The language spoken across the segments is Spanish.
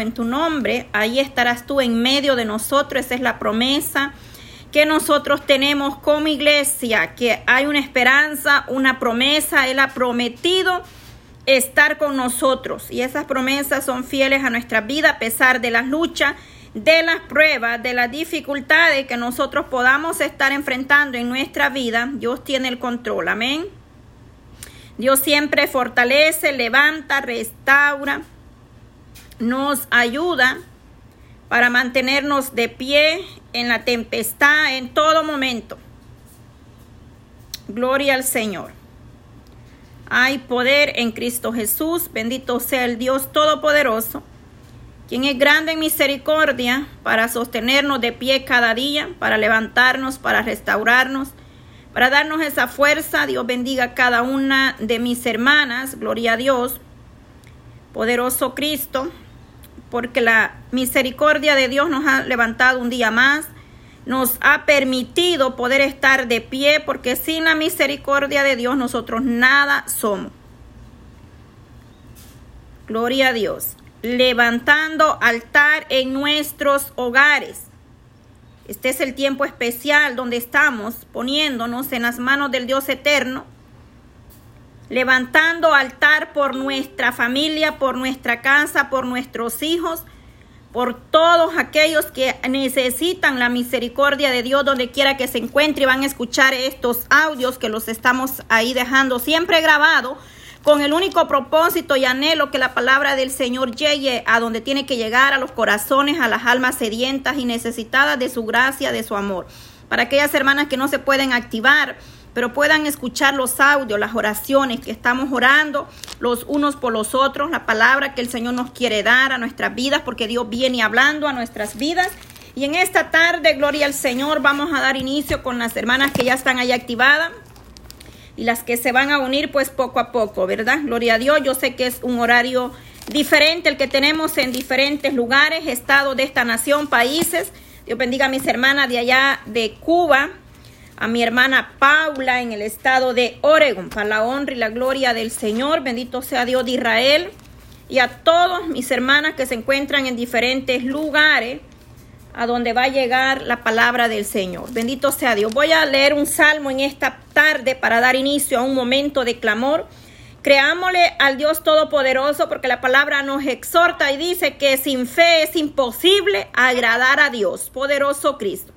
En tu nombre, ahí estarás tú en medio de nosotros. Esa es la promesa que nosotros tenemos como iglesia, que hay una esperanza, una promesa. Él ha prometido estar con nosotros y esas promesas son fieles a nuestra vida a pesar de las luchas, de las pruebas, de las dificultades que nosotros podamos estar enfrentando en nuestra vida. Dios tiene el control, amén. Dios siempre fortalece, levanta, restaura, nos ayuda para mantenernos de pie en la tempestad en todo momento. Gloria al Señor. Hay poder en Cristo Jesús. Bendito sea el Dios Todopoderoso, quien es grande en misericordia para sostenernos de pie cada día, para levantarnos, para restaurarnos, para darnos esa fuerza. Dios bendiga a cada una de mis hermanas. Gloria a Dios. Poderoso Cristo, porque la misericordia de Dios nos ha levantado un día más nos ha permitido poder estar de pie, porque sin la misericordia de Dios nosotros nada somos. Gloria a Dios. Levantando altar en nuestros hogares. Este es el tiempo especial donde estamos poniéndonos en las manos del Dios eterno. Levantando altar por nuestra familia, por nuestra casa, por nuestros hijos, por todos aquellos que necesitan la misericordia de Dios donde quiera que se encuentre y van a escuchar estos audios que los estamos ahí dejando siempre grabado con el único propósito y anhelo que la palabra del Señor llegue a donde tiene que llegar a los corazones, a las almas sedientas y necesitadas de su gracia, de su amor. Para aquellas hermanas que no se pueden activar, pero puedan escuchar los audios, las oraciones que estamos orando los unos por los otros, la palabra que el Señor nos quiere dar a nuestras vidas, porque Dios viene hablando a nuestras vidas. Y en esta tarde, gloria al Señor, vamos a dar inicio con las hermanas que ya están ahí activadas y las que se van a unir pues poco a poco, ¿verdad? Gloria a Dios, yo sé que es un horario diferente el que tenemos en diferentes lugares, estados de esta nación, países. Dios bendiga a mis hermanas de allá de Cuba, a mi hermana Paula en el estado de Oregon, para la honra y la gloria del Señor. Bendito sea Dios de Israel. Y a todos mis hermanas que se encuentran en diferentes lugares a donde va a llegar la palabra del Señor. Bendito sea Dios. Voy a leer un salmo en esta tarde para dar inicio a un momento de clamor. Creámosle al Dios Todopoderoso porque la palabra nos exhorta y dice que sin fe es imposible agradar a Dios, poderoso Cristo.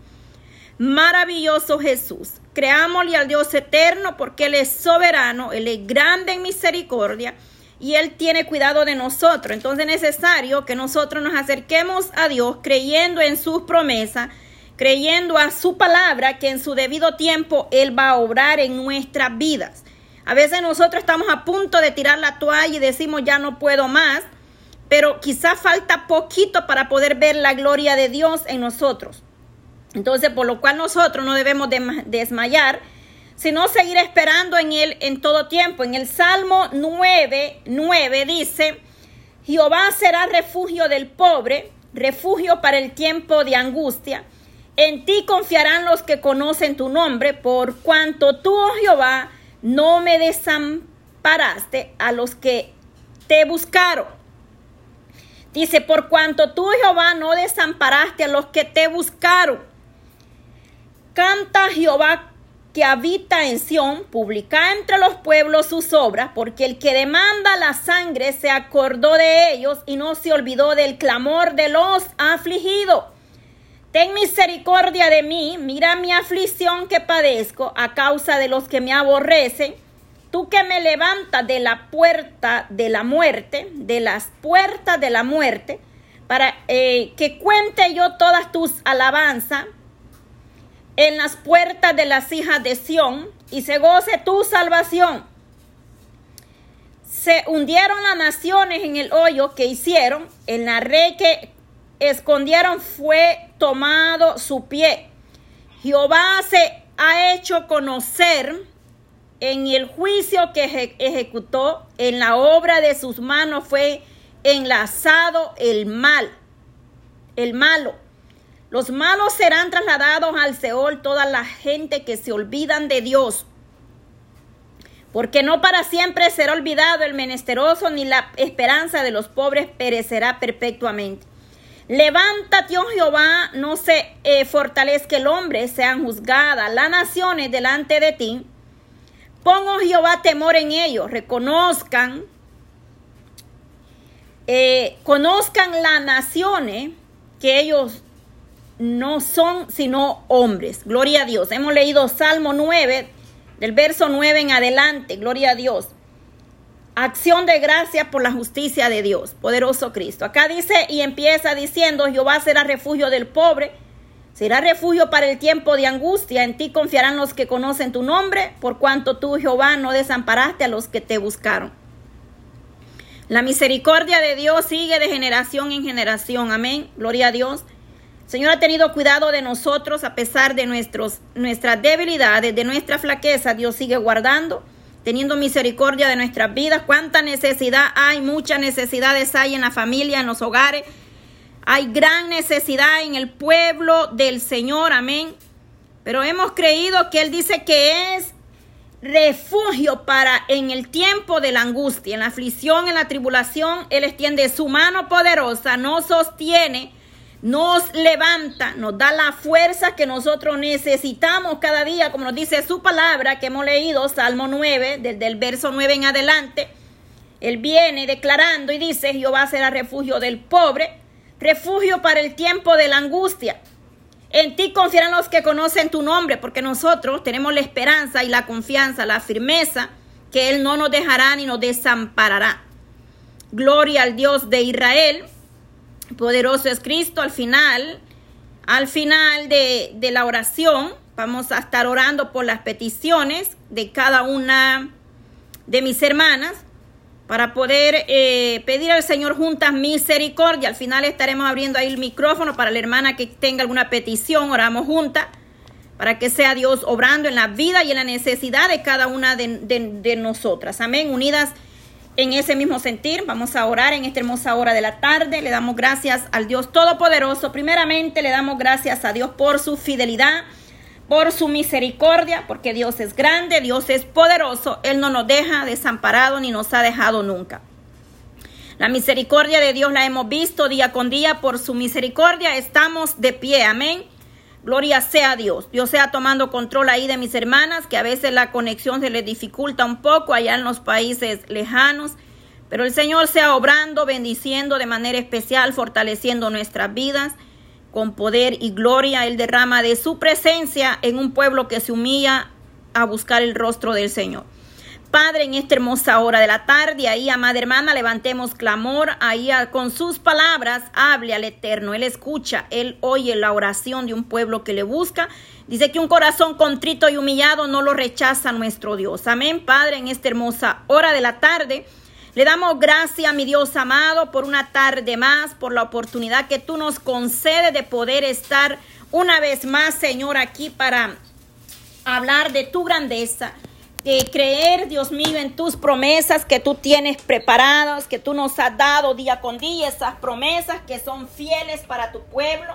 Maravilloso Jesús. Creámosle al Dios eterno porque Él es soberano, Él es grande en misericordia y Él tiene cuidado de nosotros. Entonces es necesario que nosotros nos acerquemos a Dios creyendo en sus promesas, creyendo a su palabra que en su debido tiempo Él va a obrar en nuestras vidas. A veces nosotros estamos a punto de tirar la toalla y decimos ya no puedo más, pero quizá falta poquito para poder ver la gloria de Dios en nosotros. Entonces, por lo cual nosotros no debemos desmayar, sino seguir esperando en Él en todo tiempo. En el Salmo 9, 9 dice, Jehová será refugio del pobre, refugio para el tiempo de angustia. En ti confiarán los que conocen tu nombre, por cuanto tú, oh Jehová, no me desamparaste a los que te buscaron. Dice, por cuanto tú, Jehová, no desamparaste a los que te buscaron. Canta Jehová que habita en Sión, publica entre los pueblos sus obras, porque el que demanda la sangre se acordó de ellos y no se olvidó del clamor de los afligidos. Ten misericordia de mí, mira mi aflicción que padezco a causa de los que me aborrecen. Tú que me levantas de la puerta de la muerte, de las puertas de la muerte, para eh, que cuente yo todas tus alabanzas en las puertas de las hijas de Sión y se goce tu salvación. Se hundieron las naciones en el hoyo que hicieron, en la red que escondieron fue tomado su pie. Jehová se ha hecho conocer en el juicio que ejecutó, en la obra de sus manos fue enlazado el mal, el malo. Los malos serán trasladados al Seol, toda la gente que se olvidan de Dios. Porque no para siempre será olvidado el menesteroso, ni la esperanza de los pobres perecerá perpetuamente. Levántate, oh Jehová, no se eh, fortalezca el hombre, sean juzgadas las naciones delante de ti. Pongo oh Jehová temor en ellos, reconozcan, eh, conozcan las naciones que ellos no son sino hombres. Gloria a Dios. Hemos leído Salmo 9, del verso 9 en adelante. Gloria a Dios. Acción de gracia por la justicia de Dios, poderoso Cristo. Acá dice y empieza diciendo, Jehová será refugio del pobre, será refugio para el tiempo de angustia, en ti confiarán los que conocen tu nombre, por cuanto tú, Jehová, no desamparaste a los que te buscaron. La misericordia de Dios sigue de generación en generación, amén, gloria a Dios. Señor ha tenido cuidado de nosotros a pesar de nuestros, nuestras debilidades, de nuestra flaqueza. Dios sigue guardando teniendo misericordia de nuestras vidas. Cuánta necesidad hay, muchas necesidades hay en la familia, en los hogares. Hay gran necesidad en el pueblo del Señor, amén. Pero hemos creído que Él dice que es refugio para en el tiempo de la angustia, en la aflicción, en la tribulación. Él extiende su mano poderosa, nos sostiene nos levanta, nos da la fuerza que nosotros necesitamos cada día, como nos dice su palabra que hemos leído, Salmo 9, desde el verso 9 en adelante. Él viene declarando y dice, Jehová será refugio del pobre, refugio para el tiempo de la angustia. En ti confiarán los que conocen tu nombre, porque nosotros tenemos la esperanza y la confianza, la firmeza, que Él no nos dejará ni nos desamparará. Gloria al Dios de Israel, Poderoso es Cristo. Al final, al final de, la oración, vamos a estar orando por las peticiones de cada una de mis hermanas para poder eh, pedir al Señor juntas misericordia. Al final estaremos abriendo ahí el micrófono para la hermana que tenga alguna petición. Oramos juntas para que sea Dios obrando en la vida y en la necesidad de cada una de, de nosotras. Amén. Unidas en ese mismo sentir, vamos a orar en esta hermosa hora de la tarde. Le damos gracias al Dios Todopoderoso. Primeramente le damos gracias a Dios por su fidelidad, por su misericordia, porque Dios es grande, Dios es poderoso. Él no nos deja desamparado ni nos ha dejado nunca. La misericordia de Dios la hemos visto día con día. Por su misericordia estamos de pie. Amén. Gloria sea Dios. Dios sea tomando control ahí de mis hermanas, que a veces la conexión se les dificulta un poco allá en los países lejanos. Pero el Señor sea obrando, bendiciendo de manera especial, fortaleciendo nuestras vidas con poder y gloria. Él derrama de su presencia en un pueblo que se humilla a buscar el rostro del Señor. Padre, en esta hermosa hora de la tarde, ahí, amada hermana, levantemos clamor, ahí con sus palabras, hable al Eterno. Él escucha, Él oye la oración de un pueblo que le busca. Dice que un corazón contrito y humillado no lo rechaza nuestro Dios. Amén, Padre, en esta hermosa hora de la tarde. Le damos gracias, mi Dios amado, por una tarde más, por la oportunidad que tú nos concedes de poder estar una vez más, Señor, aquí para hablar de tu grandeza creer, Dios mío, en tus promesas que tú tienes preparadas, que tú nos has dado día con día, esas promesas que son fieles para tu pueblo,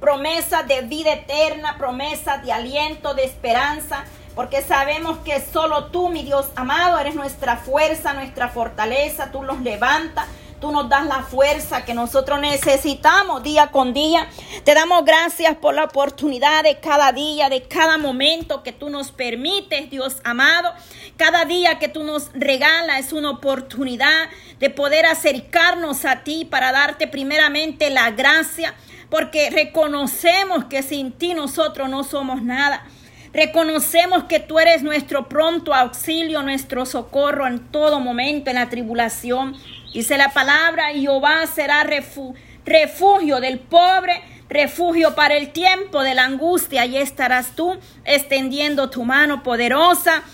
promesas de vida eterna, promesas de aliento, de esperanza, porque sabemos que solo tú, mi Dios amado, eres nuestra fuerza, nuestra fortaleza, tú los levantas, Tú nos das la fuerza que nosotros necesitamos día con día. Te damos gracias por la oportunidad de cada día, de cada momento que tú nos permites, Dios amado. Cada día que tú nos regalas es una oportunidad de poder acercarnos a ti para darte primeramente la gracia, porque reconocemos que sin ti nosotros no somos nada. Reconocemos que tú eres nuestro pronto auxilio, nuestro socorro en todo momento, en la tribulación. Dice la palabra, Jehová será refugio del pobre, refugio para el tiempo de la angustia. Allí estarás tú extendiendo tu mano poderosa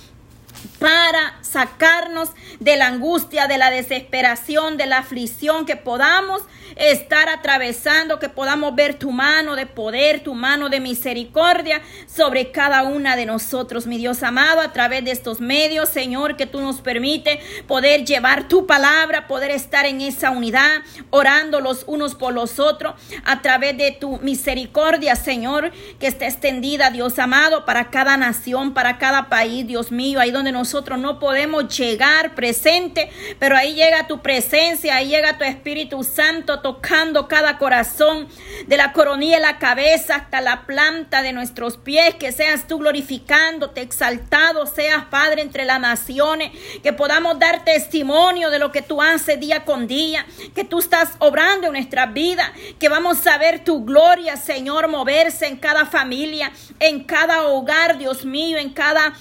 para sacarnos de la angustia, de la desesperación, de la aflicción que podamos estar atravesando, que podamos ver tu mano de poder, tu mano de misericordia sobre cada una de nosotros, mi Dios amado, a través de estos medios, Señor, que tú nos permite poder llevar tu palabra, poder estar en esa unidad, orando los unos por los otros, a través de tu misericordia, Señor, que está extendida, Dios amado, para cada nación, para cada país, Dios mío, ahí donde nosotros no podemos llegar presente, pero ahí llega tu presencia, ahí llega tu Espíritu Santo tocando cada corazón, de la coronilla de la cabeza hasta la planta de nuestros pies, que seas tú glorificándote, exaltado seas Padre entre las naciones, que podamos dar testimonio de lo que tú haces día con día, que tú estás obrando en nuestra vida, que vamos a ver tu gloria, Señor, moverse en cada familia, en cada hogar, Dios mío, en cada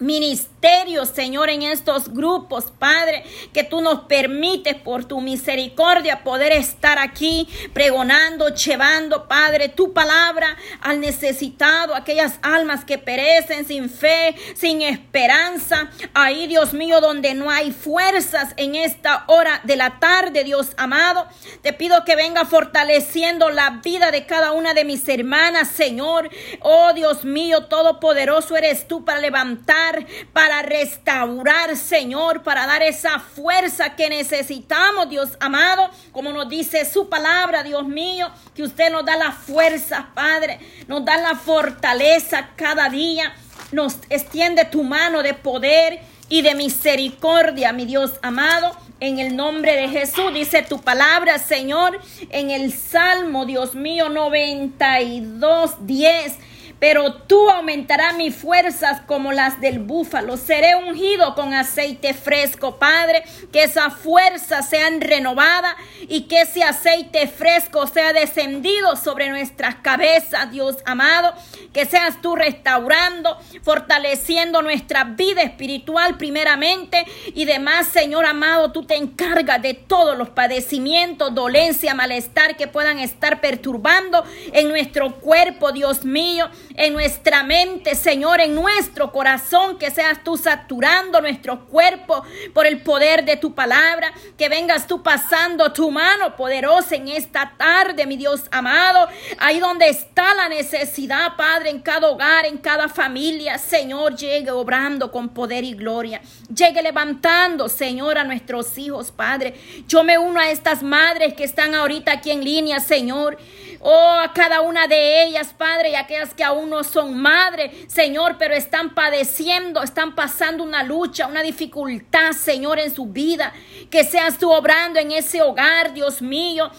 Meanies Señor, en estos grupos, Padre, que tú nos permites por tu misericordia poder estar aquí pregonando, llevando, Padre, tu palabra al necesitado, aquellas almas que perecen sin fe, sin esperanza. Ahí, Dios mío, donde no hay fuerzas en esta hora de la tarde, Dios amado, te pido que venga fortaleciendo la vida de cada una de mis hermanas, Señor. Oh, Dios mío, todopoderoso eres tú para levantar para restaurar, Señor, para dar esa fuerza que necesitamos, Dios amado, como nos dice su palabra, Dios mío, que usted nos da la fuerza, Padre, nos da la fortaleza cada día, nos extiende tu mano de poder y de misericordia, mi Dios amado. En el nombre de Jesús, dice tu palabra, Señor, en el Salmo, Dios mío, 92, 10 pero tú aumentarás mis fuerzas como las del búfalo. Seré ungido con aceite fresco, Padre, que esas fuerzas sean renovadas y que ese aceite fresco sea descendido sobre nuestras cabezas, Dios amado, que seas tú restaurando, fortaleciendo nuestra vida espiritual primeramente y demás, Señor amado, tú te encargas de todos los padecimientos, dolencia, malestar que puedan estar perturbando en nuestro cuerpo, Dios mío en nuestra mente, Señor, en nuestro corazón, que seas tú saturando nuestro cuerpo por el poder de tu palabra, que vengas tú pasando tu mano poderosa en esta tarde, mi Dios amado, ahí donde está la necesidad, Padre, en cada hogar, en cada familia, Señor, llegue obrando con poder y gloria, llegue levantando, Señor, a nuestros hijos, Padre. Yo me uno a estas madres que están ahorita aquí en línea, Señor. Oh, a cada una de ellas, Padre, y aquellas que aún no son madres, Señor, pero están padeciendo, están pasando una lucha, una dificultad, Señor, en su vida. Que seas tú obrando en ese hogar, Dios mío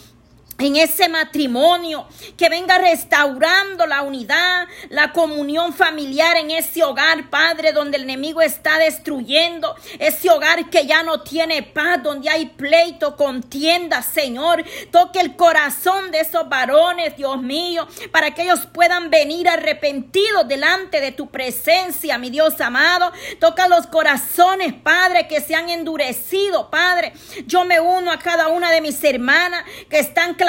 en ese matrimonio, que venga restaurando la unidad, la comunión familiar en ese hogar, Padre, donde el enemigo está destruyendo, ese hogar que ya no tiene paz, donde hay pleito, contienda, Señor. Toque el corazón de esos varones, Dios mío, para que ellos puedan venir arrepentidos delante de tu presencia, mi Dios amado. Toca los corazones, Padre, que se han endurecido, Padre. Yo me uno a cada una de mis hermanas que están clamando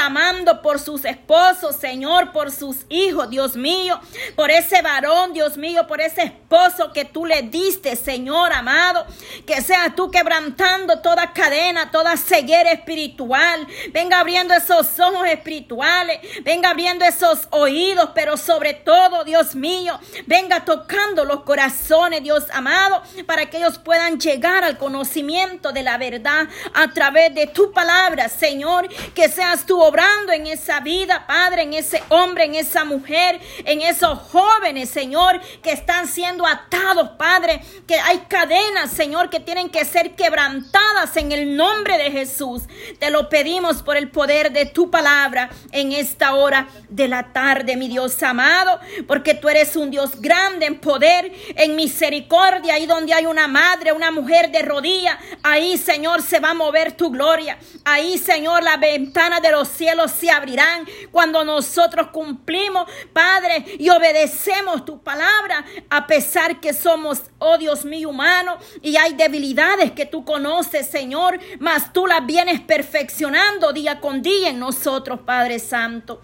por sus esposos, Señor, por sus hijos, Dios mío, por ese varón, Dios mío, por ese esposo que tú le diste, Señor amado, que seas tú quebrantando toda cadena, toda ceguera espiritual, venga abriendo esos ojos espirituales, venga abriendo esos oídos, pero sobre todo, Dios mío, venga tocando los corazones, Dios amado, para que ellos puedan llegar al conocimiento de la verdad a través de tu palabra, Señor, que seas tú en esa vida, Padre, en ese hombre, en esa mujer, en esos jóvenes, Señor, que están siendo atados, Padre, que hay cadenas, Señor, que tienen que ser quebrantadas en el nombre de Jesús. Te lo pedimos por el poder de tu palabra en esta hora de la tarde, mi Dios amado, porque tú eres un Dios grande en poder, en misericordia, ahí donde hay una madre, una mujer de rodilla, ahí, Señor, se va a mover tu gloria. Ahí, Señor, la ventana de los cielos se abrirán cuando nosotros cumplimos, Padre, y obedecemos tu palabra, a pesar que somos, oh Dios mío, humano y hay debilidades que tú conoces, Señor, mas tú las vienes perfeccionando día con día en nosotros, Padre Santo.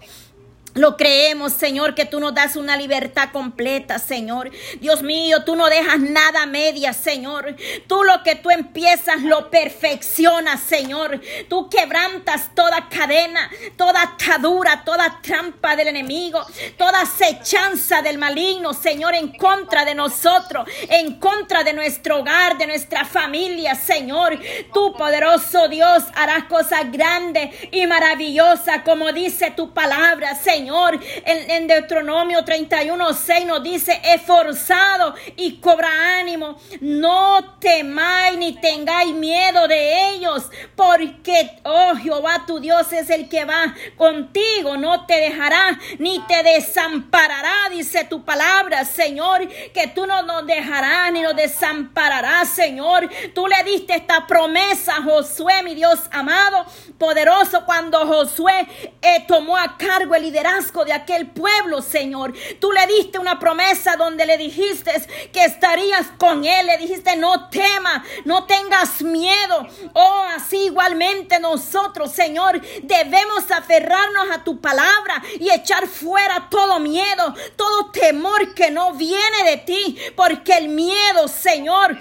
Lo creemos, Señor, que tú nos das una libertad completa, Señor. Dios mío, tú no dejas nada media, Señor. Tú lo que tú empiezas lo perfeccionas, Señor. Tú quebrantas toda cadena, toda atadura, toda trampa del enemigo, toda acechanza del maligno, Señor, en contra de nosotros, en contra de nuestro hogar, de nuestra familia, Señor. Tú, poderoso Dios, harás cosas grandes y maravillosas, como dice tu palabra, Señor. Señor. En, en Deuteronomio 31, 6 nos dice, esforzado y cobra ánimo. No temáis ni tengáis miedo de ellos, porque, oh Jehová, tu Dios es el que va contigo, no te dejará ni te desamparará, dice tu palabra, Señor, que tú no nos dejarás ni nos desampararás, Señor. Tú le diste esta promesa a Josué, mi Dios amado, poderoso, cuando Josué eh, tomó a cargo el liderazgo de aquel pueblo, Señor. Tú le diste una promesa donde le dijiste que estarías con él, le dijiste no tema, no tengas miedo. Oh, así igualmente nosotros, Señor, debemos aferrarnos a tu palabra y echar fuera todo miedo, todo temor que no viene de ti, porque el miedo, Señor,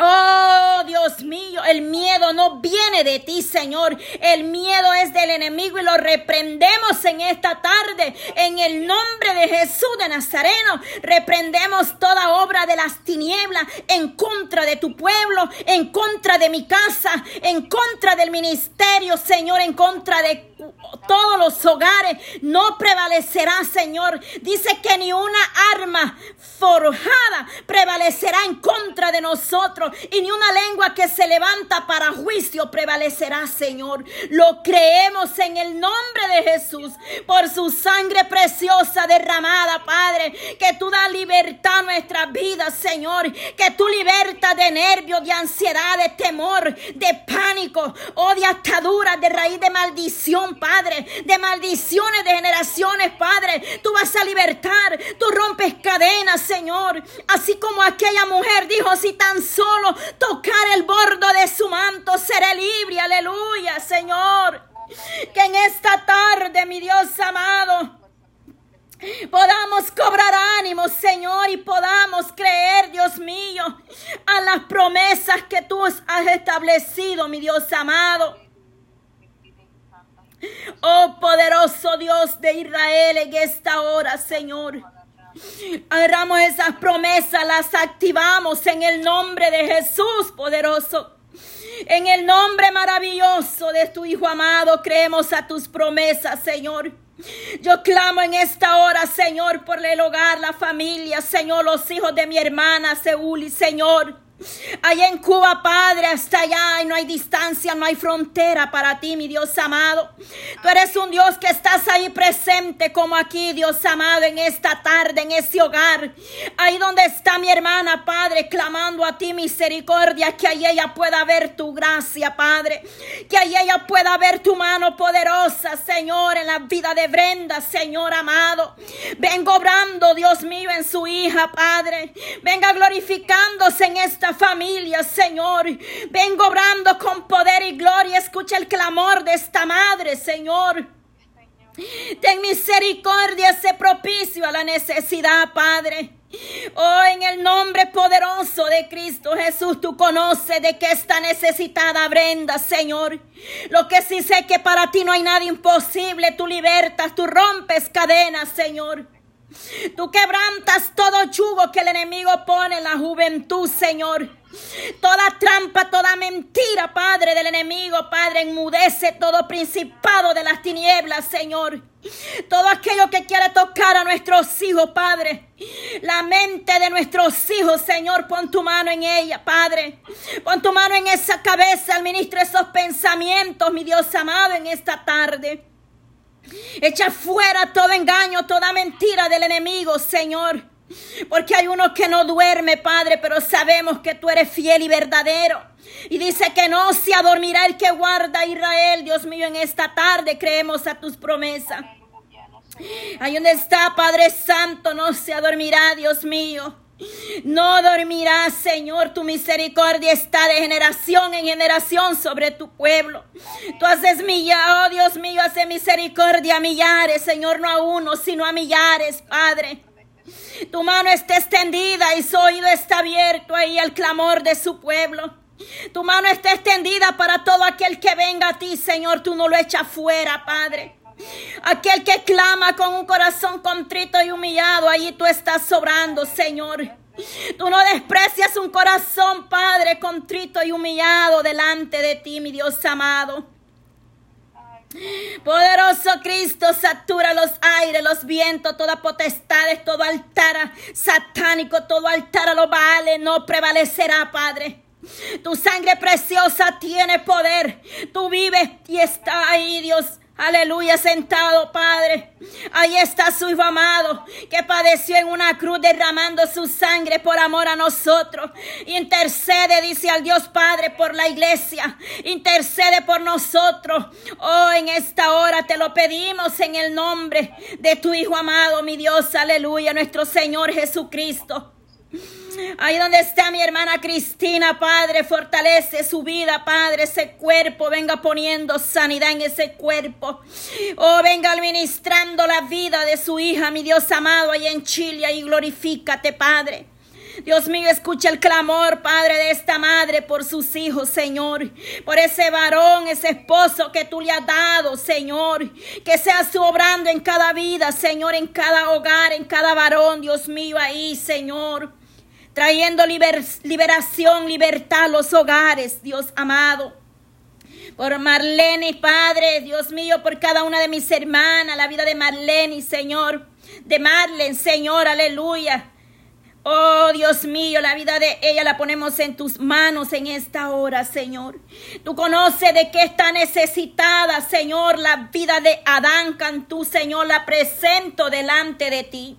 Oh Dios mío, el miedo no viene de ti, Señor. El miedo es del enemigo y lo reprendemos en esta tarde. En el nombre de Jesús de Nazareno, reprendemos toda obra de las tinieblas en contra de tu pueblo, en contra de mi casa, en contra del ministerio, Señor, en contra de todos los hogares. No prevalecerá, Señor. Dice que ni una arma forjada prevalecerá en contra de nosotros y ni una lengua que se levanta para juicio prevalecerá, Señor. Lo creemos en el nombre de Jesús por su sangre preciosa derramada, Padre. Que tú das libertad a nuestras vidas, Señor. Que tú libertas de nervios, de ansiedad, de temor, de pánico, o de ataduras, de raíz de maldición, Padre. De maldiciones de generaciones, Padre. Tú vas a libertar, tú rompes cadenas, Señor. Así como aquella mujer dijo, si tan solo tocar el bordo de su manto, seré libre. Aleluya, Señor. Que en esta tarde, mi Dios amado, podamos cobrar ánimo, Señor, y podamos creer, Dios mío, a las promesas que tú has establecido, mi Dios amado. Oh poderoso Dios de Israel en esta hora, Señor. Agarramos esas promesas, las activamos en el nombre de Jesús poderoso. En el nombre maravilloso de tu Hijo amado, creemos a tus promesas, Señor. Yo clamo en esta hora, Señor, por el hogar, la familia, Señor, los hijos de mi hermana Seúl Señor. Allá en Cuba, Padre, hasta allá y no hay distancia, no hay frontera para ti, mi Dios amado. Tú eres un Dios que estás ahí presente como aquí, Dios amado, en esta tarde, en ese hogar. Ahí donde está mi hermana, Padre, clamando a ti misericordia, que ahí ella pueda ver tu gracia, Padre. Que ahí ella pueda ver tu mano poderosa, Señor, en la vida de Brenda, Señor amado. Vengo obrando, Dios mío, en su hija, Padre. Venga glorificándose en esta familia, Señor. Vengo obrando con poder y gloria. Escucha el clamor de esta madre, Señor. Ten misericordia, se propicio a la necesidad, Padre. Oh, en el nombre poderoso de Cristo Jesús, tú conoces de qué está necesitada Brenda, Señor. Lo que sí sé que para ti no hay nada imposible, tú libertas, tú rompes cadenas, Señor. Tú quebrantas todo yugo que el enemigo pone en la juventud, Señor. Toda trampa, toda mentira, Padre, del enemigo, Padre, enmudece todo principado de las tinieblas, Señor. Todo aquello que quiere tocar a nuestros hijos, Padre. La mente de nuestros hijos, Señor, pon tu mano en ella, Padre. Pon tu mano en esa cabeza, administra esos pensamientos, mi Dios amado, en esta tarde. Echa fuera todo engaño, toda mentira del enemigo, Señor. Porque hay uno que no duerme, Padre, pero sabemos que tú eres fiel y verdadero. Y dice que no se adormirá el que guarda a Israel, Dios mío, en esta tarde creemos a tus promesas. Ahí donde está, Padre Santo, no se adormirá, Dios mío. No dormirás, Señor, tu misericordia está de generación en generación sobre tu pueblo. Tú haces millares, oh Dios mío, hace misericordia a millares, Señor, no a uno, sino a millares, Padre. Tu mano está extendida y su oído está abierto ahí al clamor de su pueblo. Tu mano está extendida para todo aquel que venga a ti, Señor, tú no lo echas fuera, Padre. Aquel que clama con un corazón contrito y humillado, allí tú estás sobrando, Señor. Tú no desprecias un corazón, Padre, contrito y humillado delante de ti, mi Dios amado. Poderoso Cristo, satura los aires, los vientos, toda potestades, todo altar satánico, todo altar a los baales no prevalecerá, Padre. Tu sangre preciosa tiene poder. Tú vives y está ahí, Dios. Aleluya, sentado, Padre. Ahí está su Hijo amado, que padeció en una cruz derramando su sangre por amor a nosotros. Intercede, dice al Dios Padre, por la iglesia. Intercede por nosotros. Oh, en esta hora te lo pedimos en el nombre de tu Hijo amado, mi Dios. Aleluya, nuestro Señor Jesucristo. Ahí donde está mi hermana Cristina, Padre, fortalece su vida, Padre, ese cuerpo, venga poniendo sanidad en ese cuerpo. Oh, venga administrando la vida de su hija, mi Dios amado, ahí en Chile, y glorifícate, Padre. Dios mío, escucha el clamor, Padre, de esta madre por sus hijos, Señor. Por ese varón, ese esposo que tú le has dado, Señor. Que seas tú obrando en cada vida, Señor, en cada hogar, en cada varón, Dios mío, ahí, Señor trayendo liberación, libertad a los hogares, Dios amado. Por Marlene, Padre, Dios mío, por cada una de mis hermanas, la vida de Marlene, Señor, de Marlene, Señor, aleluya. Oh Dios mío, la vida de ella la ponemos en tus manos en esta hora, Señor. Tú conoces de qué está necesitada, Señor, la vida de Adán Cantú, Señor, la presento delante de ti.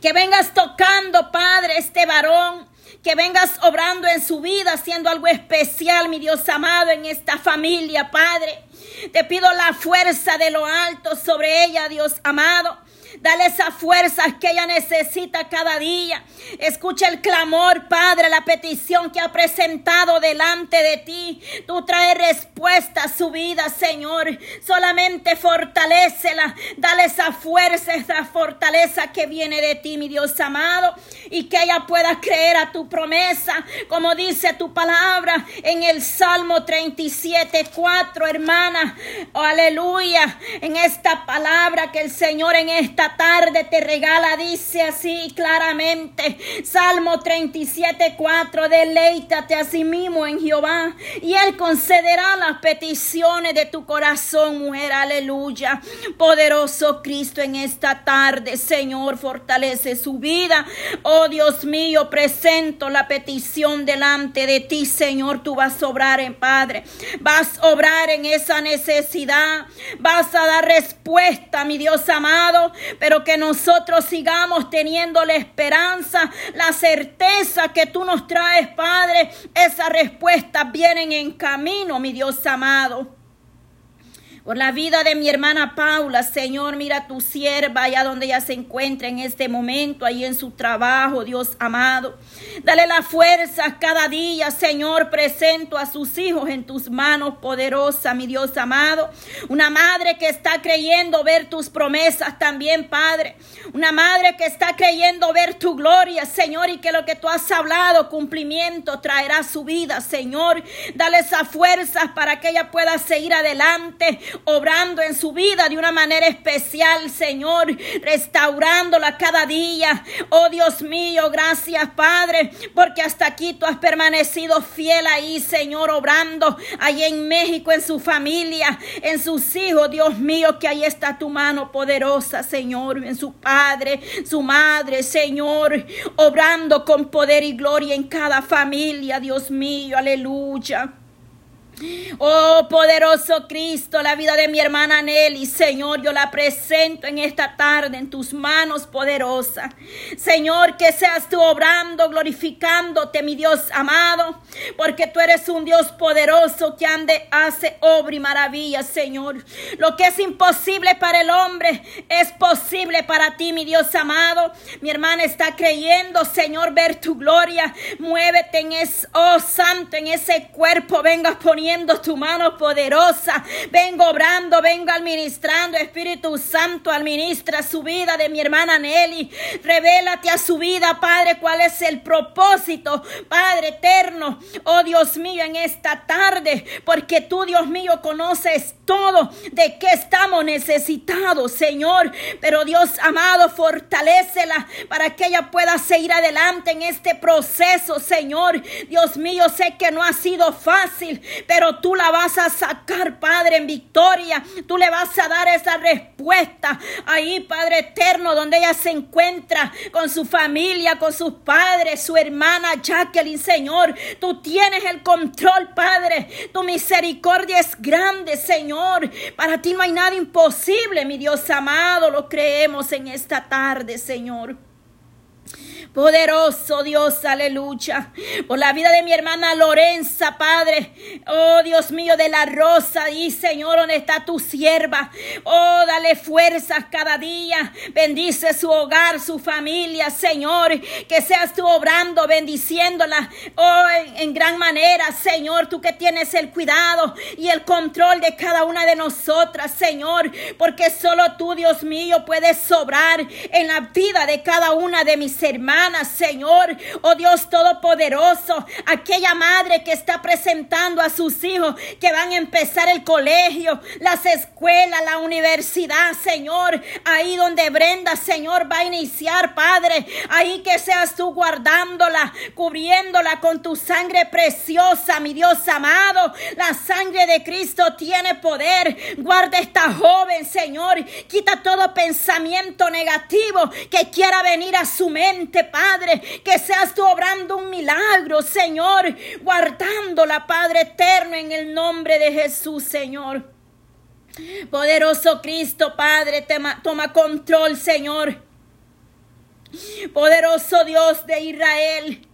Que vengas tocando, Padre, este varón. Que vengas obrando en su vida, haciendo algo especial, mi Dios amado, en esta familia, Padre. Te pido la fuerza de lo alto sobre ella, Dios amado. Dale esa fuerza que ella necesita cada día. Escucha el clamor, Padre, la petición que ha presentado delante de ti. Tú traes respuesta a su vida, Señor. Solamente fortalecela. Dale esa fuerza, esa fortaleza que viene de ti, mi Dios amado. Y que ella pueda creer a tu promesa, como dice tu palabra en el Salmo 37, 4, hermana. Oh, aleluya. En esta palabra que el Señor en tarde te regala, dice así claramente, Salmo 37, 4, deleítate a sí mismo en Jehová y Él concederá las peticiones de tu corazón, mujer, aleluya. Poderoso Cristo en esta tarde, Señor, fortalece su vida. Oh Dios mío, presento la petición delante de ti, Señor, tú vas a obrar en Padre, vas a obrar en esa necesidad, vas a dar respuesta, mi Dios amado, pero que nosotros sigamos teniendo la esperanza, la certeza que tú nos traes, Padre. Esas respuestas vienen en camino, mi Dios amado por la vida de mi hermana Paula. Señor, mira tu sierva allá donde ella se encuentra en este momento, ahí en su trabajo, Dios amado. Dale la fuerza cada día, Señor. Presento a sus hijos en tus manos poderosa, mi Dios amado. Una madre que está creyendo ver tus promesas también, Padre. Una madre que está creyendo ver tu gloria, Señor, y que lo que tú has hablado, cumplimiento, traerá su vida, Señor. Dale esa fuerza para que ella pueda seguir adelante obrando en su vida de una manera especial, Señor, restaurándola cada día. Oh Dios mío, gracias, Padre, porque hasta aquí tú has permanecido fiel ahí, Señor, obrando ahí en México, en su familia, en sus hijos, Dios mío, que ahí está tu mano poderosa, Señor, en su padre, su madre, Señor, obrando con poder y gloria en cada familia, Dios mío, aleluya. Oh poderoso Cristo, la vida de mi hermana Nelly, Señor, yo la presento en esta tarde en tus manos poderosas. Señor, que seas tú obrando, glorificándote, mi Dios amado, porque tú eres un Dios poderoso que ande, hace obra y maravilla, Señor. Lo que es imposible para el hombre es posible para ti, mi Dios amado. Mi hermana está creyendo, Señor, ver tu gloria. Muévete en ese, oh santo, en ese cuerpo, venga poniendo tu mano poderosa. Vengo obrando, vengo administrando. Espíritu Santo, administra su vida de mi hermana Nelly. Revélate a su vida, Padre, cuál es el propósito, Padre eterno. Oh Dios mío, en esta tarde, porque tú, Dios mío, conoces todo de qué estamos necesitados, Señor. Pero Dios amado, fortalecela para que ella pueda seguir adelante en este proceso, Señor. Dios mío, sé que no ha sido fácil, pero pero tú la vas a sacar, Padre, en victoria. Tú le vas a dar esa respuesta ahí, Padre eterno, donde ella se encuentra con su familia, con sus padres, su hermana Jacqueline, Señor. Tú tienes el control, Padre. Tu misericordia es grande, Señor. Para ti no hay nada imposible, mi Dios amado. Lo creemos en esta tarde, Señor. Poderoso Dios, aleluya. Por la vida de mi hermana Lorenza, Padre. Oh Dios mío, de la rosa. Y Señor, donde está tu sierva. Oh, dale fuerzas cada día. Bendice su hogar, su familia, Señor. Que seas tú obrando, bendiciéndola. Oh, en, en gran manera, Señor. Tú que tienes el cuidado y el control de cada una de nosotras, Señor. Porque solo tú, Dios mío, puedes sobrar en la vida de cada una de mis hermanas. Señor, oh Dios Todopoderoso, aquella madre que está presentando a sus hijos que van a empezar el colegio, las escuelas, la universidad, Señor, ahí donde Brenda, Señor, va a iniciar, Padre, ahí que seas tú guardándola, cubriéndola con tu sangre preciosa, mi Dios amado, la sangre de Cristo tiene poder, guarda esta joven, Señor, quita todo pensamiento negativo que quiera venir a su mente, Padre, que seas tú obrando un milagro, Señor, guardándola, Padre eterno, en el nombre de Jesús, Señor. Poderoso Cristo, Padre, toma control, Señor. Poderoso Dios de Israel.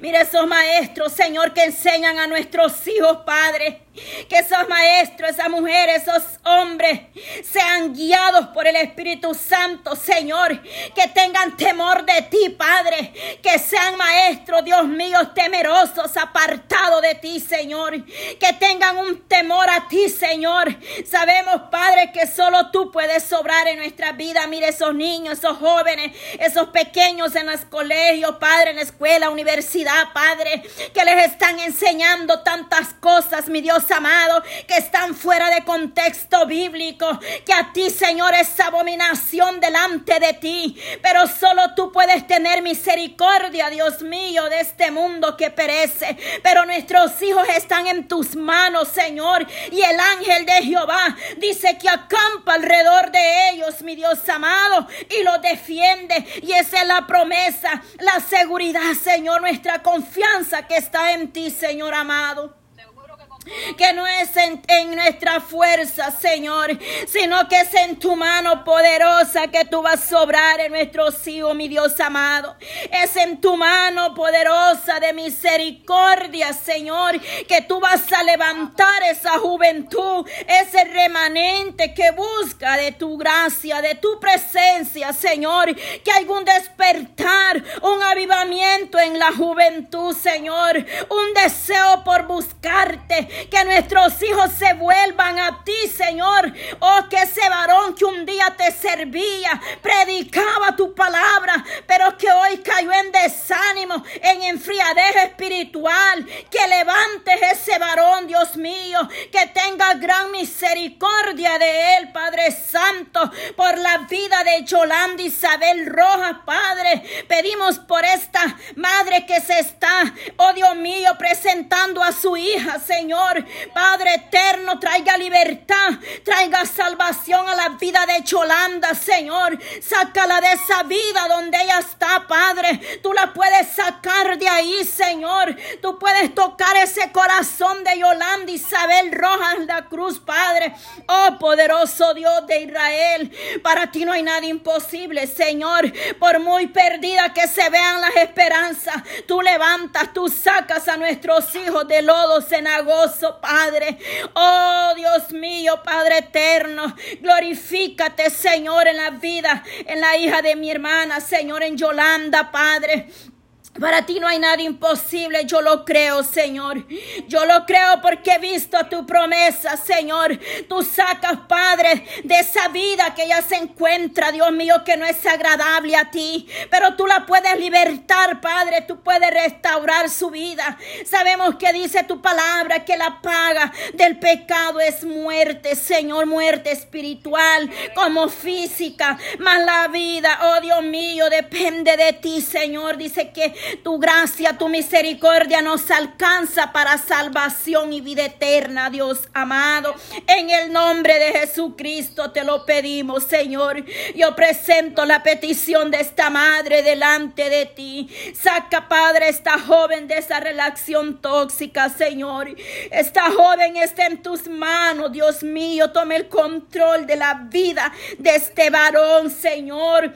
Mira esos maestros, Señor, que enseñan a nuestros hijos, Padre. Que esos maestros, esas mujeres, esos hombres sean guiados por el Espíritu Santo, Señor. Que tengan temor de ti, Padre. Que sean maestros, Dios mío, temerosos, apartados de ti, Señor. Que tengan un temor a ti, Señor. Sabemos, Padre, que solo tú puedes sobrar en nuestra vida. Mire esos niños, esos jóvenes, esos pequeños en los colegios, Padre, en la escuela, universidad, Padre. Que les están enseñando tantas cosas, mi Dios amado, que están fuera de contexto bíblico, que a ti, Señor, es abominación delante de ti, pero solo tú puedes tener misericordia, Dios mío, de este mundo que perece, pero nuestros hijos están en tus manos, Señor, y el ángel de Jehová dice que acampa alrededor de ellos, mi Dios amado, y los defiende, y esa es la promesa, la seguridad, Señor, nuestra confianza que está en ti, Señor amado que no es en, nuestra fuerza, Señor, sino que es en tu mano poderosa que tú vas a sobrar en nuestros hijos, mi Dios amado. Es en tu mano poderosa de misericordia, Señor, que tú vas a levantar esa juventud, ese remanente que busca de tu gracia, de tu presencia, Señor, que un despertar, un avivamiento en la juventud, Señor, un deseo por buscarte, que nuestros hijos se vuelvan a ti, Señor. Oh, que ese varón que un día te servía, predicaba tu palabra, pero que hoy cayó en desánimo, en enfriadez espiritual. Que levantes ese varón, Dios mío, que tenga gran misericordia de él, Padre Santo, por la vida de Yolanda Isabel Rojas, Padre. Pedimos por esta madre que se está, oh Dios mío, presentando a su hija, Señor. Padre eterno, traiga libertad, traiga salvación a la vida de Cholanda, Señor. Sácala de esa vida donde ella está, Padre. Tú la puedes sacar de ahí, Señor. Tú puedes tocar ese corazón de Yolanda Isabel Rojas la cruz, Padre. Oh, poderoso Dios de Israel. Para ti no hay nada imposible, Señor. Por muy perdida que se vean las esperanzas, tú levantas, tú sacas a nuestros hijos de lodo cenagoso Padre. Oh Dios mío, Padre eterno, glorifícate, Señor, en la vida, en la hija de mi hermana, Señor, en Yolanda, Padre. Para ti no hay nada imposible, yo lo creo, Señor. Yo lo creo porque he visto tu promesa, Señor. Tú sacas, Padre, de esa vida que ella se encuentra, Dios mío, que no es agradable a ti. Pero tú la puedes libertar, Padre. Tú puedes restaurar su vida. Sabemos que dice tu palabra que la paga del pecado es muerte, Señor, muerte espiritual como física. Mas la vida, oh Dios mío, depende de ti, Señor. Dice que Tu gracia, tu misericordia nos alcanza para salvación y vida eterna, Dios amado. En el nombre de Jesucristo te lo pedimos, Señor. Yo presento la petición de esta madre delante de ti. Saca, Padre, esta joven de esa relación tóxica, Señor. Esta joven está en tus manos, Dios mío. Tome el control de la vida de este varón, Señor.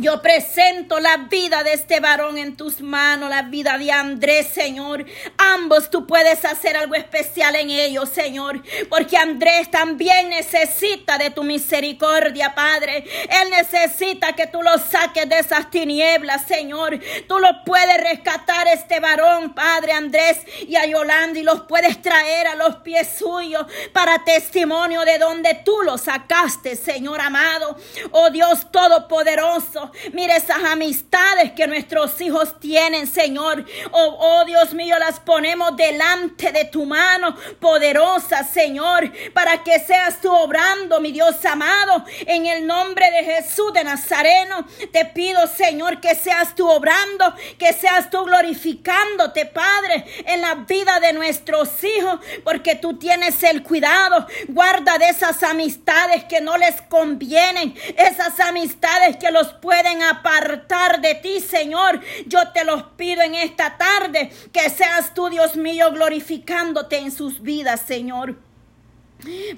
Yo presento la vida de este varón en tus manos, la vida de Andrés, Señor. Ambos tú puedes hacer algo especial en ellos, Señor, porque Andrés también necesita de tu misericordia, Padre. Él necesita que tú lo saques de esas tinieblas, Señor. Tú lo puedes rescatar este varón, Padre Andrés y a Yolanda y los puedes traer a los pies suyos para testimonio de donde tú lo sacaste, Señor amado. Oh Dios Todopoderoso. Mire esas amistades que nuestros hijos tienen, Señor. Oh, oh Dios mío, las ponemos delante de tu mano poderosa, Señor, para que seas tú obrando, mi Dios amado. En el nombre de Jesús de Nazareno, te pido, Señor, que seas tú obrando, que seas tú glorificándote, Padre, en la vida de nuestros hijos, porque tú tienes el cuidado. Guarda de esas amistades que no les convienen, esas amistades que los pueden apartar de ti, Señor. Yo te los pido en esta tarde, que seas tú, Dios mío, glorificándote en sus vidas, Señor.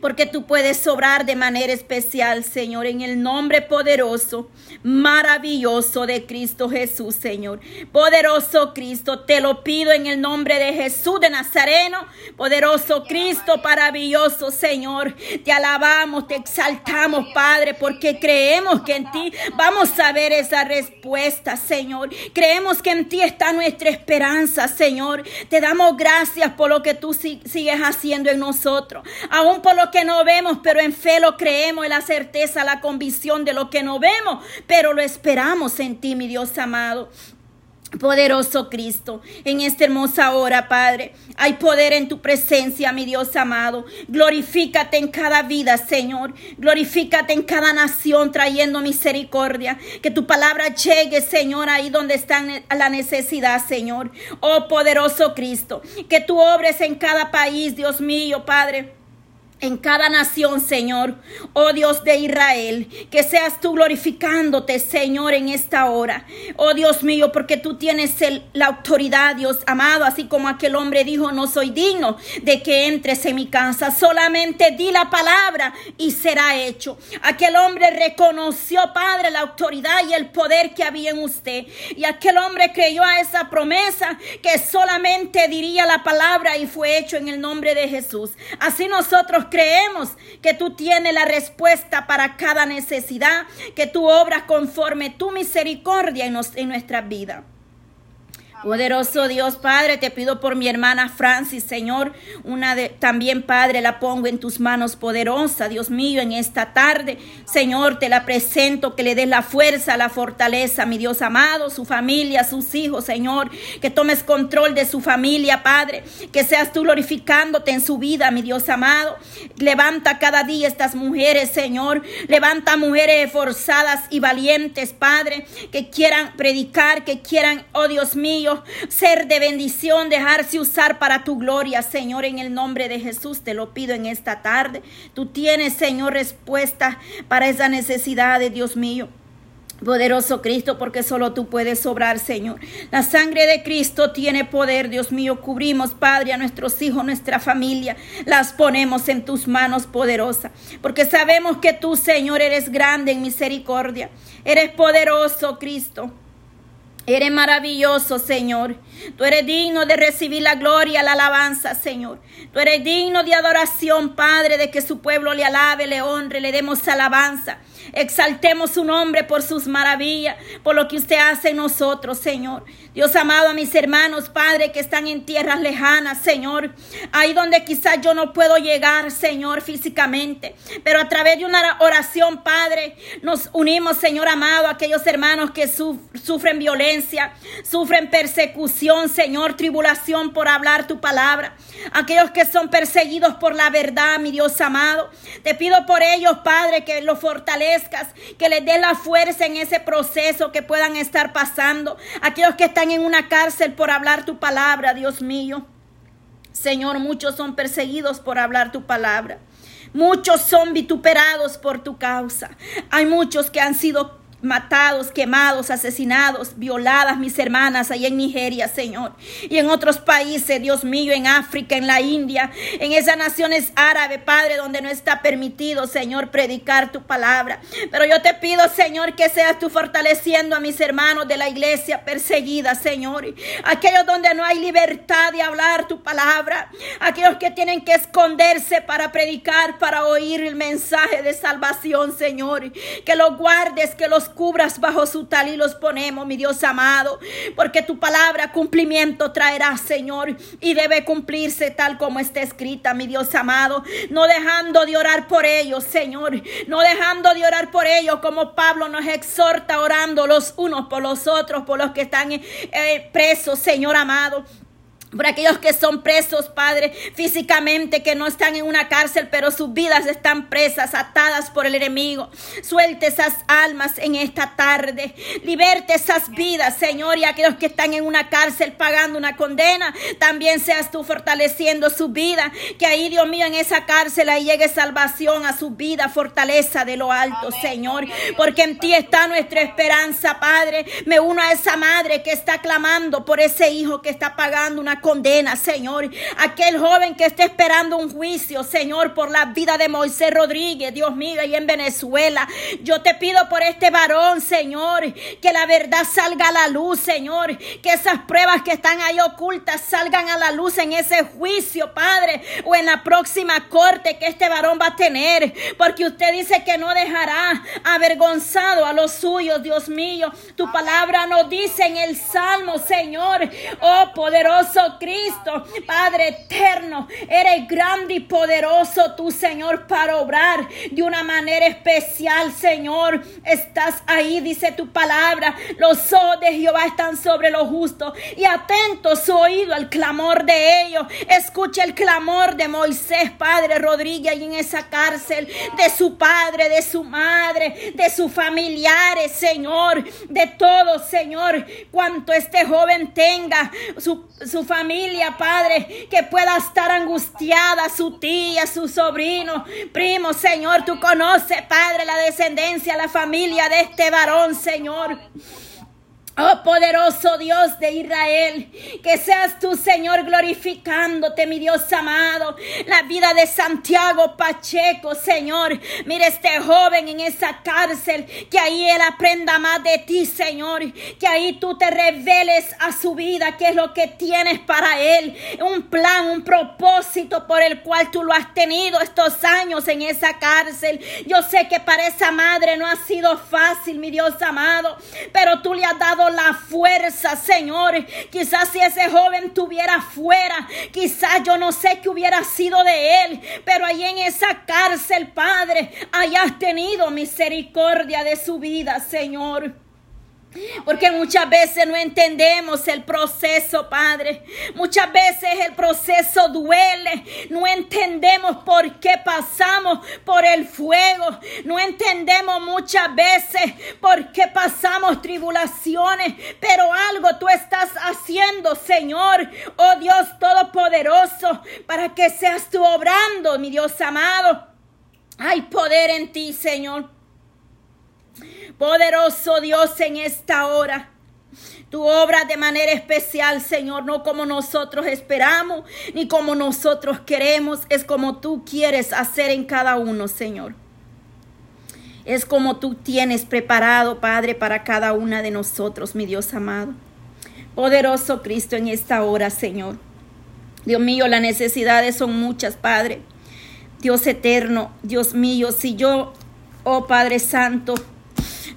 Porque tú puedes sobrar de manera especial, Señor, en el nombre poderoso, maravilloso de Cristo Jesús, Señor. Poderoso Cristo, te lo pido en el nombre de Jesús de Nazareno. Poderoso Cristo, maravilloso Señor. Te alabamos, te exaltamos, Padre, porque creemos que en ti vamos a ver esa respuesta, Señor. Creemos que en ti está nuestra esperanza, Señor. Te damos gracias por lo que tú sigues haciendo en nosotros. Aún por lo que no vemos, pero en fe lo creemos, en la certeza, la convicción de lo que no vemos, pero lo esperamos en ti, mi Dios amado. Poderoso Cristo, en esta hermosa hora, Padre, hay poder en tu presencia, mi Dios amado. Glorifícate en cada vida, Señor. Glorifícate en cada nación, trayendo misericordia. Que tu palabra llegue, Señor, ahí donde está la necesidad, Señor. Oh, poderoso Cristo, que tú obres en cada país, Dios mío, Padre en cada nación, Señor, oh Dios de Israel, que seas tú glorificándote, Señor, en esta hora. Oh Dios mío, porque tú tienes la autoridad, Dios amado, así como aquel hombre dijo, no soy digno de que entres en mi casa, solamente di la palabra y será hecho. Aquel hombre reconoció, Padre, la autoridad y el poder que había en usted. Y aquel hombre creyó a esa promesa que solamente diría la palabra y fue hecho en el nombre de Jesús. Así nosotros creemos que tú tienes la respuesta para cada necesidad, que tú obras conforme tu misericordia en, en nuestra vida. Poderoso Dios Padre, te pido por mi hermana Francis, Señor, una de también Padre la pongo en tus manos poderosa, Dios mío, en esta tarde. Señor, te la presento, que le des la fuerza, la fortaleza, mi Dios amado, su familia, sus hijos, Señor, que tomes control de su familia, Padre, que seas tú glorificándote en su vida, mi Dios amado. Levanta cada día estas mujeres, Señor, levanta mujeres esforzadas y valientes, Padre, que quieran predicar, que quieran, oh Dios mío, ser de bendición, dejarse usar para tu gloria, Señor, en el nombre de Jesús. Te lo pido en esta tarde. Tú tienes, Señor, respuesta para esa necesidad de Dios mío. Poderoso Cristo, porque solo tú puedes sobrar, Señor. La sangre de Cristo tiene poder, Dios mío. Cubrimos, Padre, a nuestros hijos, nuestra familia. Las ponemos en tus manos poderosa. Porque sabemos que tú, Señor, eres grande en misericordia. Eres poderoso, Cristo. Eres maravilloso, Señor. Tú eres digno de recibir la gloria, la alabanza, Señor. Tú eres digno de adoración, Padre, de que su pueblo le alabe, le honre, le demos alabanza. Exaltemos su nombre por sus maravillas, por lo que usted hace en nosotros, Señor. Dios amado a mis hermanos, Padre, que están en tierras lejanas, Señor. Ahí donde quizás yo no puedo llegar, Señor, físicamente. Pero a través de una oración, Padre, nos unimos, Señor amado, a aquellos hermanos que sufren violencia violencia, sufren persecución, Señor, tribulación por hablar tu palabra. Aquellos que son perseguidos por la verdad, mi Dios amado. Te pido por ellos, Padre, que los fortalezcas, que les des la fuerza en ese proceso que puedan estar pasando. Aquellos que están en una cárcel por hablar tu palabra, Dios mío. Señor, muchos son perseguidos por hablar tu palabra. Muchos son vituperados por tu causa. Hay muchos que han sido matados, quemados, asesinados, violadas mis hermanas allá en Nigeria, Señor. Y en otros países, Dios mío, en África, en la India, en esas naciones árabes, Padre, donde no está permitido, Señor, predicar tu palabra. Pero yo te pido, Señor, que seas tú fortaleciendo a mis hermanos de la iglesia perseguida, Señor. Aquellos donde no hay libertad de hablar tu palabra. Aquellos que tienen que esconderse para predicar, para oír el mensaje de salvación, Señor. Que los guardes, que los cubras bajo su tal y los ponemos, mi Dios amado, porque tu palabra cumplimiento traerá, Señor, y debe cumplirse tal como está escrita, mi Dios amado, no dejando de orar por ellos, Señor, no dejando de orar por ellos, como Pablo nos exhorta orando los unos por los otros, por los que están eh, presos, Señor amado por aquellos que son presos, Padre, físicamente, que no están en una cárcel, pero sus vidas están presas, atadas por el enemigo. Suelte esas almas en esta tarde. Liberte esas vidas, Señor, y aquellos que están en una cárcel pagando una condena, también seas tú fortaleciendo su vida. Que ahí, Dios mío, en esa cárcel ahí llegue salvación a su vida, fortaleza de lo alto, Señor. Porque en ti está nuestra esperanza, Padre. Me uno a esa madre que está clamando por ese hijo que está pagando una condena, Señor. Aquel joven que está esperando un juicio, Señor, por la vida de Moisés Rodríguez, Dios mío, y en Venezuela. Yo te pido por este varón, Señor, que la verdad salga a la luz, Señor. Que esas pruebas que están ahí ocultas salgan a la luz en ese juicio, Padre, o en la próxima corte que este varón va a tener. Porque usted dice que no dejará avergonzado a los suyos, Dios mío. Tu palabra nos dice en el Salmo, Señor, oh poderoso Cristo, Padre eterno, eres grande y poderoso tú, Señor, para obrar de una manera especial, Señor. Estás ahí, dice tu palabra. Los ojos de Jehová están sobre los justos y atento su oído al clamor de ellos. Escucha el clamor de Moisés, Padre Rodríguez, ahí en esa cárcel, de su padre, de su madre, de sus familiares, Señor, de todos, Señor, cuanto este joven tenga, su, su familia familia, Padre, que pueda estar angustiada, su tía, su sobrino, primo, Señor, tú conoces, Padre, la descendencia, la familia de este varón, Señor. Oh poderoso Dios de Israel, que seas tú, Señor, glorificándote, mi Dios amado. La vida de Santiago Pacheco, Señor. Mira este joven en esa cárcel, que ahí él aprenda más de ti, Señor. Que ahí tú te reveles a su vida, qué es lo que tienes para él. Un plan, un propósito por el cual tú lo has tenido estos años en esa cárcel. Yo sé que para esa madre no ha sido fácil, mi Dios amado, pero tú le has dado la fuerza, Señor. Quizás si ese joven tuviera fuera, quizás yo no sé qué hubiera sido de él, pero ahí en esa cárcel, Padre, hayas tenido misericordia de su vida, Señor. Porque muchas veces no entendemos el proceso, Padre. Muchas veces el proceso duele. No entendemos por qué pasamos por el fuego. No entendemos muchas veces por qué pasamos tribulaciones. Pero algo tú estás haciendo, Señor. Oh Dios Todopoderoso, para que seas tú obrando, mi Dios amado. Hay poder en ti, Señor. Poderoso Dios en esta hora. Tu obra de manera especial, Señor, no como nosotros esperamos, ni como nosotros queremos, es como tú quieres hacer en cada uno, Señor. Es como tú tienes preparado, Padre, para cada una de nosotros, mi Dios amado. Poderoso Cristo en esta hora, Señor. Dios mío, las necesidades son muchas, Padre. Dios eterno, Dios mío, si yo, oh Padre Santo,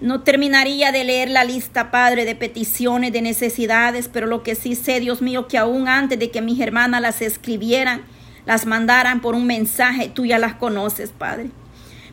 no terminaría de leer la lista, Padre, de peticiones, de necesidades, pero lo que sí sé, Dios mío, que aún antes de que mis hermanas las escribieran, las mandaran por un mensaje, tú ya las conoces, Padre.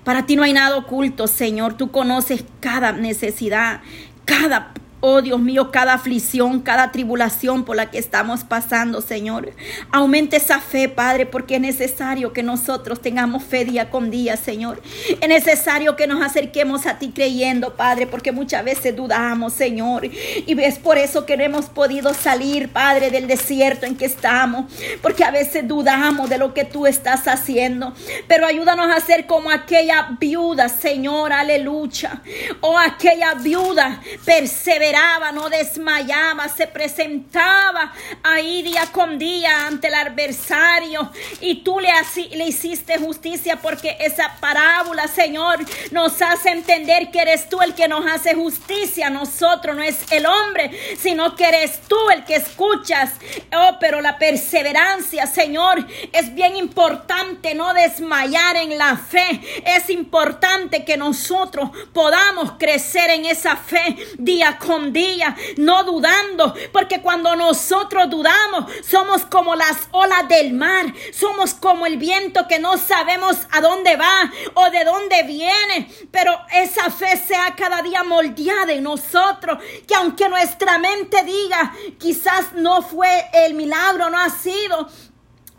Para ti no hay nada oculto, Señor. Tú conoces cada necesidad, cada Oh Dios mío, cada aflicción, cada tribulación por la que estamos pasando, Señor. Aumente esa fe, Padre, porque es necesario que nosotros tengamos fe día con día, Señor. Es necesario que nos acerquemos a ti creyendo, Padre, porque muchas veces dudamos, Señor. Y es por eso que no hemos podido salir, Padre, del desierto en que estamos. Porque a veces dudamos de lo que tú estás haciendo. Pero ayúdanos a ser como aquella viuda, Señor, aleluya. O aquella viuda perseverante no desmayaba, se presentaba ahí día con día ante el adversario y tú le, le hiciste justicia porque esa parábola, Señor, nos hace entender que eres tú el que nos hace justicia, nosotros no es el hombre, sino que eres tú el que escuchas. Oh, pero la perseverancia, Señor, es bien importante no desmayar en la fe. Es importante que nosotros podamos crecer en esa fe día con día, no dudando, porque cuando nosotros dudamos, somos como las olas del mar, somos como el viento que no sabemos a dónde va o de dónde viene, pero esa fe sea cada día moldeada en nosotros, que aunque nuestra mente diga, quizás no fue el milagro, no ha sido,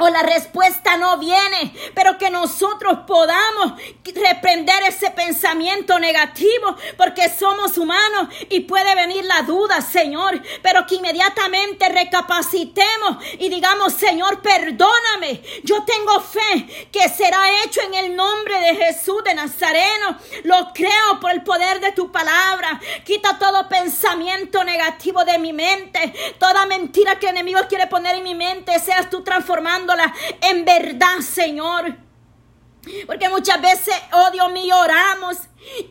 o la respuesta no viene, pero que nosotros podamos reprender ese pensamiento negativo, porque somos humanos y puede venir la duda, Señor, pero que inmediatamente recapacitemos y digamos, Señor, perdóname, yo tengo fe que será hecho en el nombre de Jesús de Nazareno, lo creo por el poder de tu palabra, quita todo pensamiento negativo de mi mente, toda mentira que el enemigo quiere poner en mi mente, seas tú transformando en verdad, Señor. Porque muchas veces, oh Dios mío, oramos,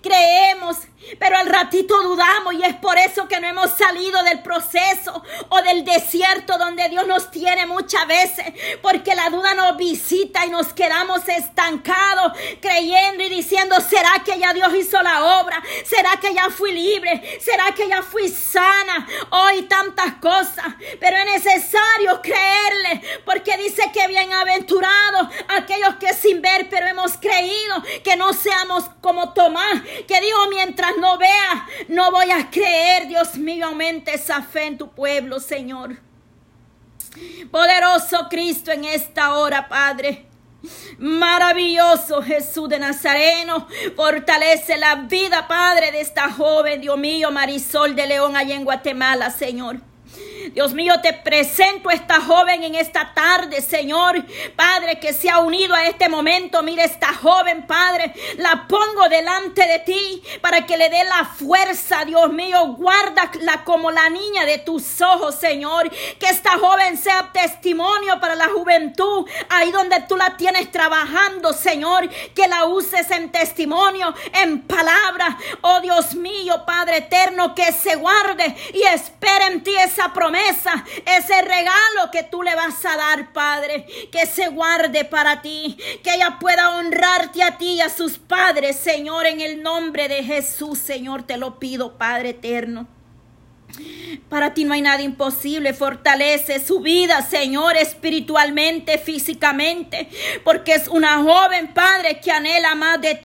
creemos, pero al ratito dudamos y es por eso que no hemos salido del proceso o del desierto donde Dios nos tiene muchas veces, porque la duda nos visita y nos quedamos estancados creyendo y diciendo, ¿será que ya Dios hizo la obra? ¿Será que ya fui libre? ¿Será que ya fui sana? Hoy tantas cosas, pero es necesario creerle, porque que bienaventurados aquellos que sin ver, pero hemos creído que no seamos como Tomás, que dijo mientras no vea, no voy a creer. Dios mío, aumente esa fe en tu pueblo, Señor. Poderoso Cristo en esta hora, Padre. Maravilloso Jesús de Nazareno, fortalece la vida, Padre, de esta joven, Dios mío, Marisol de León, allá en Guatemala, Señor. Dios mío, te presento a esta joven en esta tarde, Señor. Padre, que se ha unido a este momento. Mira esta joven, Padre. La pongo delante de ti para que le dé la fuerza, Dios mío. Guárdala como la niña de tus ojos, Señor. Que esta joven sea testimonio para la juventud. Ahí donde tú la tienes trabajando, Señor. Que la uses en testimonio, en palabra. Oh Dios mío, Padre eterno, que se guarde y espere en ti esa ese regalo que tú le vas a dar, Padre, que se guarde para ti, que ella pueda honrarte a ti y a sus padres, Señor, en el nombre de Jesús, Señor, te lo pido, Padre eterno. Para ti no hay nada imposible. Fortalece su vida, Señor, espiritualmente, físicamente, porque es una joven, Padre, que anhela más de ti.